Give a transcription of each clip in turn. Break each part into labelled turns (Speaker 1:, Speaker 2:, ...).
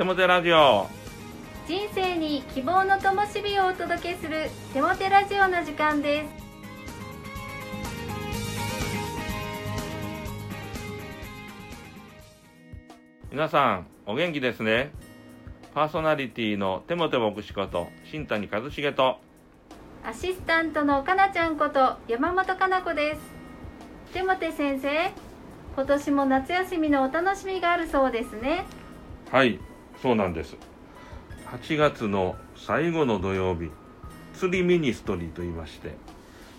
Speaker 1: テモテラジオ。
Speaker 2: 人生に希望の灯火をお届けするテモテラジオの時間です。
Speaker 1: 皆さんお元気ですね？パーソナリティのテモテ牧師こと新谷和重と。
Speaker 2: アシスタントのかなちゃんこと山本かな子です。テモテ先生今年も夏休みのお楽しみがあるそうですね。
Speaker 1: はいそうなんです。8月の最後の土曜日釣りミニストリーと言いまして、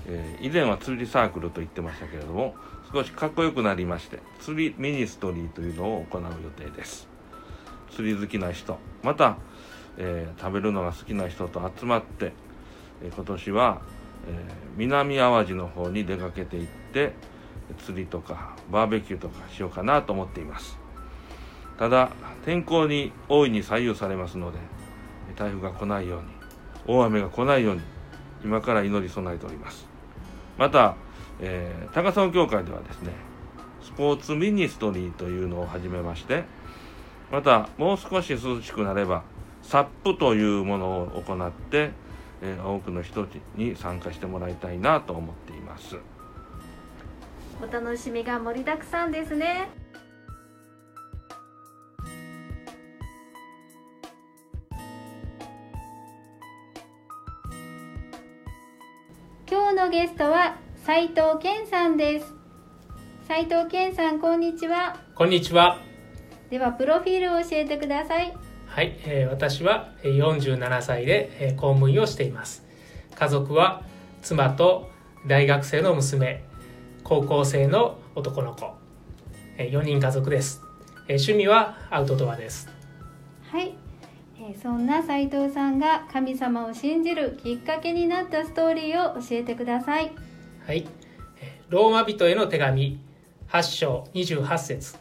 Speaker 1: えー以前は釣りサークルと言ってましたけれども少しかっこよくなりまして釣りミニストリーというのを行う予定です。釣り好きな人また、えー食べるのが好きな人と集まって、えー今年は、えー南淡路の方に出かけていって釣りとかバーベキューとかしようかなと思っています。ただ天候に大いに左右されますので台風が来ないように大雨が来ないように今から祈り備えております。また、えー高砂教会ではですねスポーツミニストリーというのを始めましてまたもう少し涼しくなればサップというものを行って、えー多くの人に参加してもらいたいなと思っています。
Speaker 2: お楽しみが盛りだくさんですね。のゲストは斉藤健さんです斉藤健さんこんにちは
Speaker 3: こんにちは。
Speaker 2: ではプロフィールを教えてください
Speaker 3: はい、えー私はえー47歳でえー公務員をしています。家族は妻と大学生の娘、高校生の男の子、え4人家族です。えー趣味はアウトドアです。
Speaker 2: はい、えーそんな斉藤さんが神様を信じるきっかけになったストーリーを教えてください。
Speaker 3: はい、ローマ人への手紙8章28節。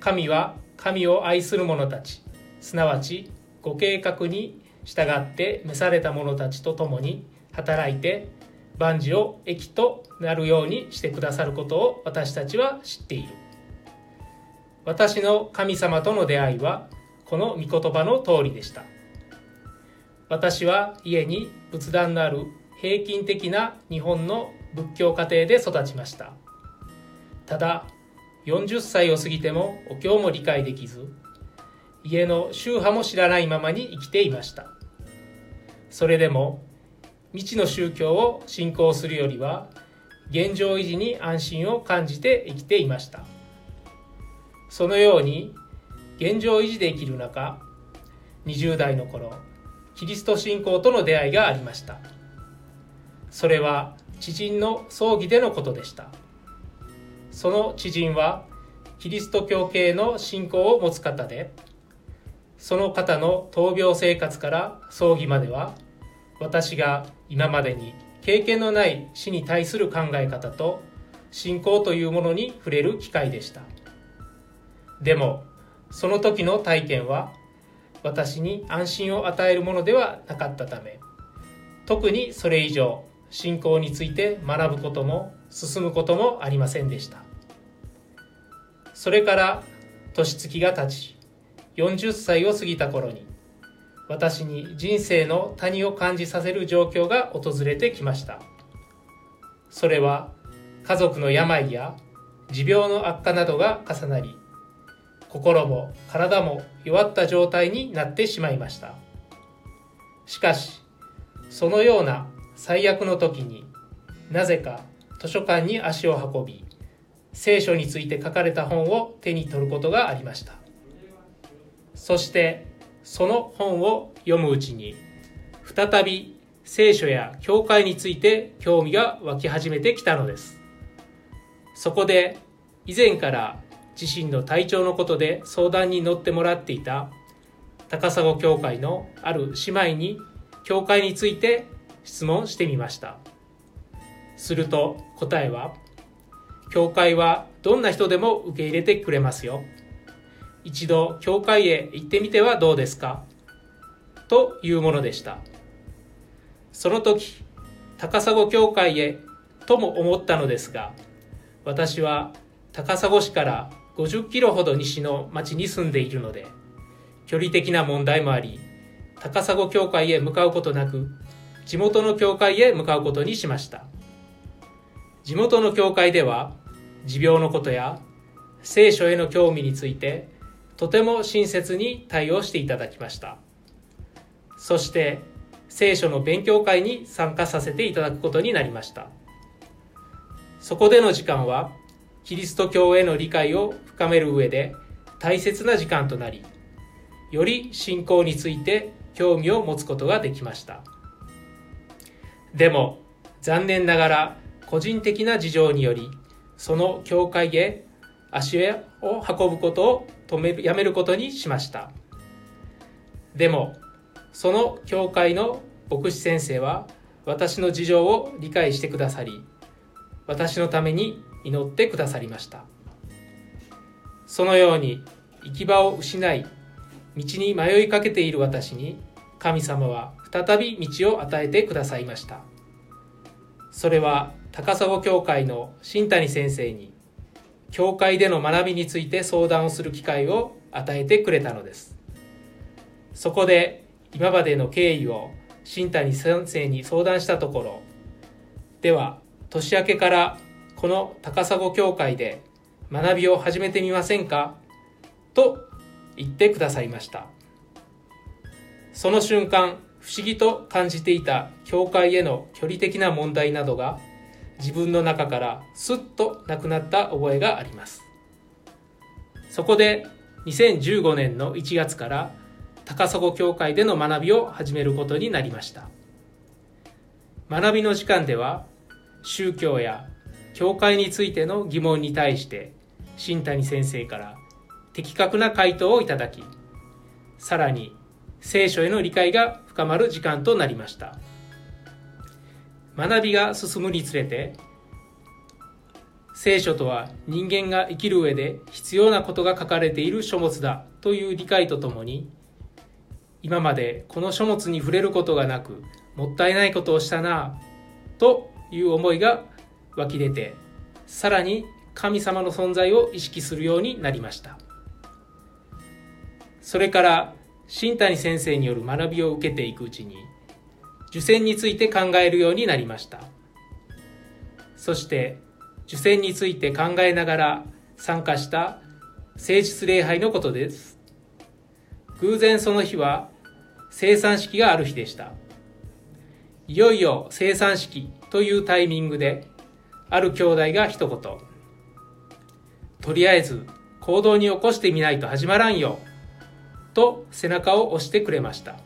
Speaker 3: 神は神を愛する者たち。すなわちご計画に従って召された者たちと共に働いて万事を益となるようにしてくださることを私たちは知っている。私の神様との出会いはこの御言葉の通りでした。私は家に仏壇のある平均的な日本の仏教家庭で育ちました。ただ40歳を過ぎてもお経も理解できず家の宗派も知らないままに生きていました。それでも未知の宗教を信仰するよりは現状維持に安心を感じて生きていました。そのように現状維持できる中20代の頃キリスト信仰との出会いがありました。それは知人の葬儀でのことでした。その知人はキリスト教系の信仰を持つ方でその方の闘病生活から葬儀までは私が今までに経験のない死に対する考え方と信仰というものに触れる機会でした。でもその時の体験は私に安心を与えるものではなかったため特にそれ以上信仰について学ぶことも進むこともありませんでした。それから年月が経ち40歳を過ぎた頃に私に人生の谷を感じさせる状況が訪れてきました。それは家族の病や持病の悪化などが重なり心も体も弱った状態になってしまいました。しかしそのような最悪の時になぜか図書館に足を運び聖書について書かれた本を手に取ることがありました。そしてその本を読むうちに再び聖書や教会について興味が湧き始めてきたのです。そこで以前から自身の体調のことで相談に乗ってもらっていた高砂教会のある姉妹に教会について質問してみました。すると答えは教会はどんな人でも受け入れてくれますよ。一度教会へ行ってみてはどうですか？というものでした。その時高砂教会へとも思ったのですが私は高砂市から50キロほど西の町に住んでいるので距離的な問題もあり高砂教会へ向かうことなく地元の教会へ向かうことにしました。地元の教会では持病のことや聖書への興味についてとても親切に対応していただきました。そして聖書の勉強会に参加させていただくことになりました。そこでの時間はキリスト教への理解を深める上で大切な時間となりより信仰について興味を持つことができました。でも残念ながら個人的な事情によりその教会へ足を運ぶことを止めやめることにしました。でもその教会の牧師先生は私の事情を理解してくださり私のために祈ってくださりました。そのように行き場を失い道に迷いかけている私に神様は再び道を与えてくださいました。それは高砂教会の新谷先生に教会での学びについて相談をする機会を与えてくれたのです。そこで今までの経緯を新谷先生に相談したところでは年明けからこの高砂教会で学びを始めてみませんか？と言ってくださいました。その瞬間不思議と感じていた教会への距離的な問題などが自分の中からスッとなくなった覚えがあります。そこで2015年の1月から高砂教会での学びを始めることになりました。学びの時間では宗教や教会についての疑問に対して新谷先生から的確な回答をいただきさらに聖書への理解が深まる時間となりました。学びが進むにつれて聖書とは人間が生きる上で必要なことが書かれている書物だという理解とともに今までこの書物に触れることがなくもったいないことをしたなという思いが湧き出てさらに神様の存在を意識するようになりました。それから新谷先生による学びを受けていくうちに受選について考えるようになりました。そして受選について考えながら参加した聖日礼拝のことです。偶然その日は生産式がある日でした。いよいよ生産式というタイミングである兄弟が一言とりあえず行動に起こしてみないと始まらんよと背中を押してくれました。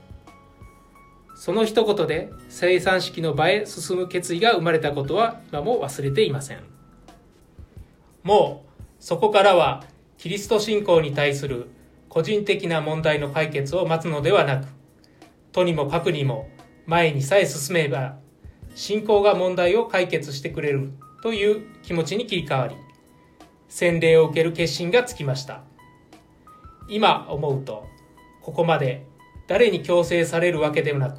Speaker 3: その一言で生産式の場へ進む決意が生まれたことは今も忘れていません。もうそこからはキリスト信仰に対する個人的な問題の解決を待つのではなくとにもかくにも前にさえ進めば信仰が問題を解決してくれるという気持ちに切り替わり洗礼を受ける決心がつきました。今思うとここまで誰に強制されるわけでもなく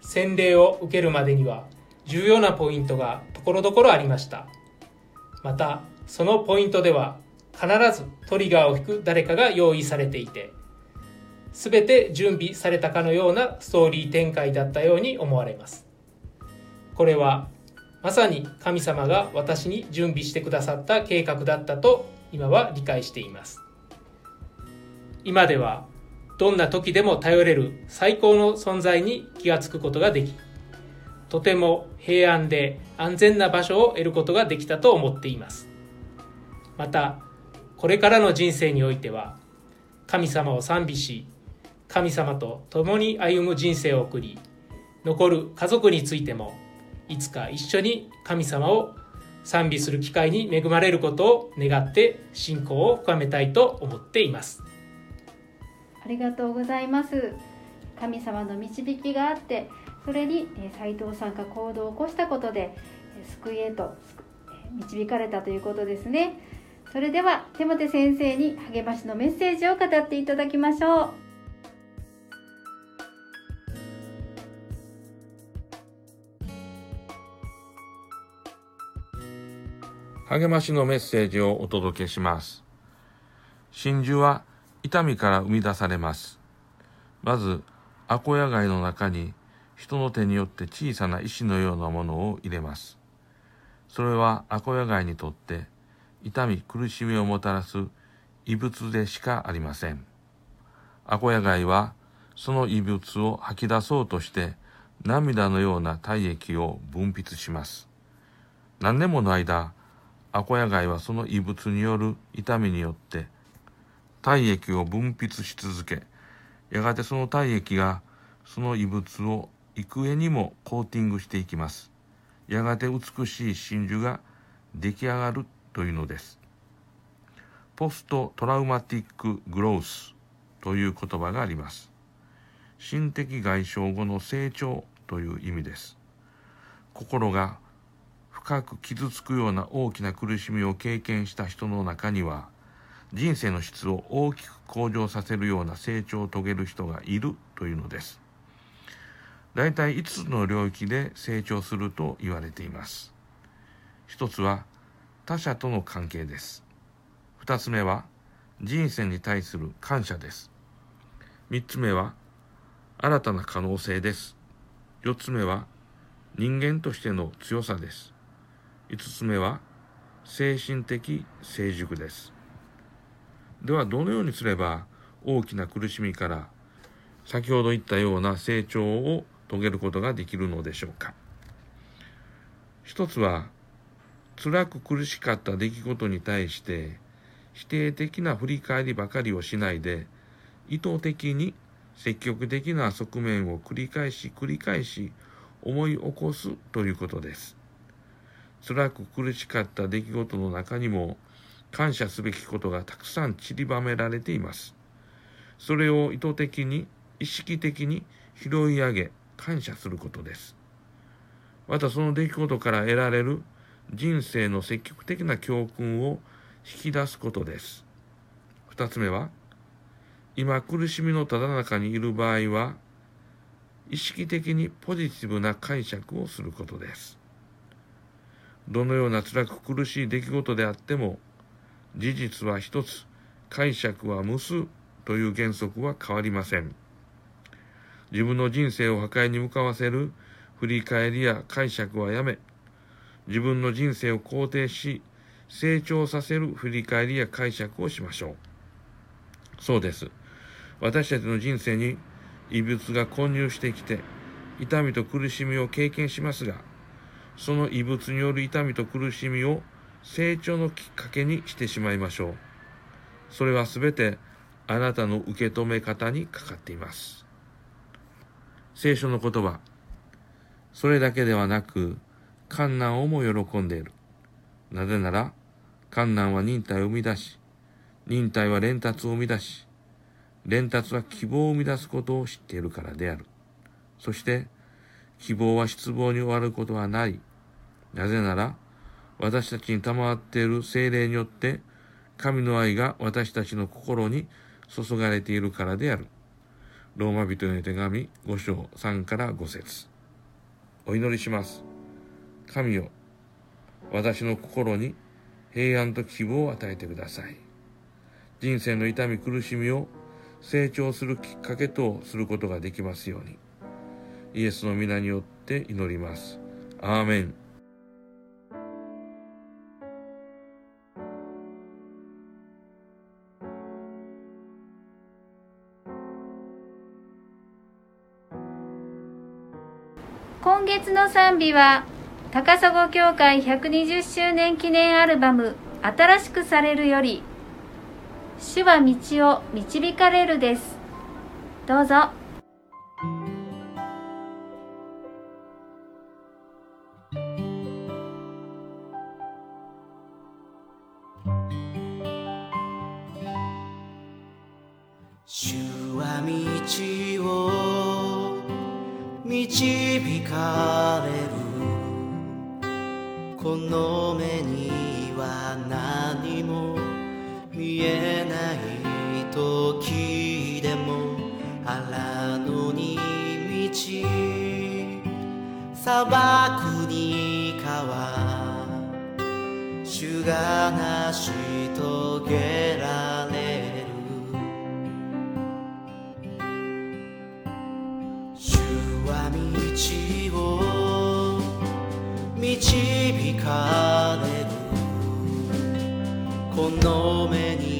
Speaker 3: 洗礼を受けるまでには重要なポイントがところどころありました。またそのポイントでは必ずトリガーを引く誰かが用意されていて全て準備されたかのようなストーリー展開だったように思われます。これはまさに神様が私に準備してくださった計画だったと今は理解しています。今ではどんな時でも頼れる最高の存在に気がつくことができとても平安で安全な場所を得ることができたと思っています。またこれからの人生においては神様を賛美し神様と共に歩む人生を送り残る家族についてもいつか一緒に神様を賛美する機会に恵まれることを願って信仰を深めたいと思っています。
Speaker 2: ありがとうございます。神様の導きがあってそれに斉藤さんが行動を起こしたことで救いへと導かれたということですね。それでは手モ先生に励ましのメッセージを語っていただきましょう。
Speaker 1: 励ましのメッセージをお届けします真珠は痛みから生み出されます。まず、アコヤ貝の中に人の手によって小さな石のようなものを入れます。それはアコヤ貝にとって痛み苦しみをもたらす異物でしかありません。アコヤ貝はその異物を吐き出そうとして涙のような体液を分泌します。何年もの間、アコヤ貝はその異物による痛みによって体液を分泌し続け、やがてその体液がその異物を幾重にもコーティングしていきます。やがて美しい真珠が出来上がるというのです。ポストトラウマティックグロースという言葉があります。心的外傷後の成長という意味です。心が深く傷つくような大きな苦しみを経験した人の中には、人生の質を大きく向上させるような成長を遂げる人がいるというのです。大体5つの領域で成長すると言われています。一つは他者との関係です。二つ目は人生に対する感謝です。三つ目は新たな可能性です。四つ目は人間としての強さです。五つ目は精神的成熟です。ではどのようにすれば大きな苦しみから先ほど言ったような成長を遂げることができるのでしょうか一つは辛く苦しかった出来事に対して否定的な振り返りばかりをしないで意図的に積極的な側面を繰り返し繰り返し思い起こすということです。辛く苦しかった出来事の中にも感謝すべきことがたくさん散りばめられています。それを意図的に意識的に拾い上げ感謝することです。またその出来事から得られる人生の積極的な教訓を引き出すことです。二つ目は、今苦しみのただ中にいる場合は、意識的にポジティブな解釈をすることです。どのような辛く苦しい出来事であっても、事実は一つ、解釈は無数という原則は変わりません。自分の人生を破壊に向かわせる振り返りや解釈はやめ、自分の人生を肯定し、成長させる振り返りや解釈をしましょう。そうです。私たちの人生に異物が混入してきて、痛みと苦しみを経験しますが、その異物による痛みと苦しみを成長のきっかけにしてしまいましょう。それはすべてあなたの受け止め方にかかっています。聖書の言葉。それだけではなく、観難をも喜んでいる。なぜなら、観難は忍耐を生み出し、忍耐は連達を生み出し、連達は希望を生み出すことを知っているからである。そして、希望は失望に終わることはない。なぜなら、私たちに賜っている精霊によって、神の愛が私たちの心に注がれているからである。ローマ人への手紙5章3から5節お祈りします。神よ、私の心に平安と希望を与えてください。人生の痛み苦しみを成長するきっかけとすることができますように。イエスの皆によって祈ります。アーメン。
Speaker 2: 月の賛美は高砂教会120周年記念アルバム「新しくされる」より「主は道を導かれる」です。どうぞ。
Speaker 4: し砂漠に川主が成し遂げられる。主は道を導かれる。この目に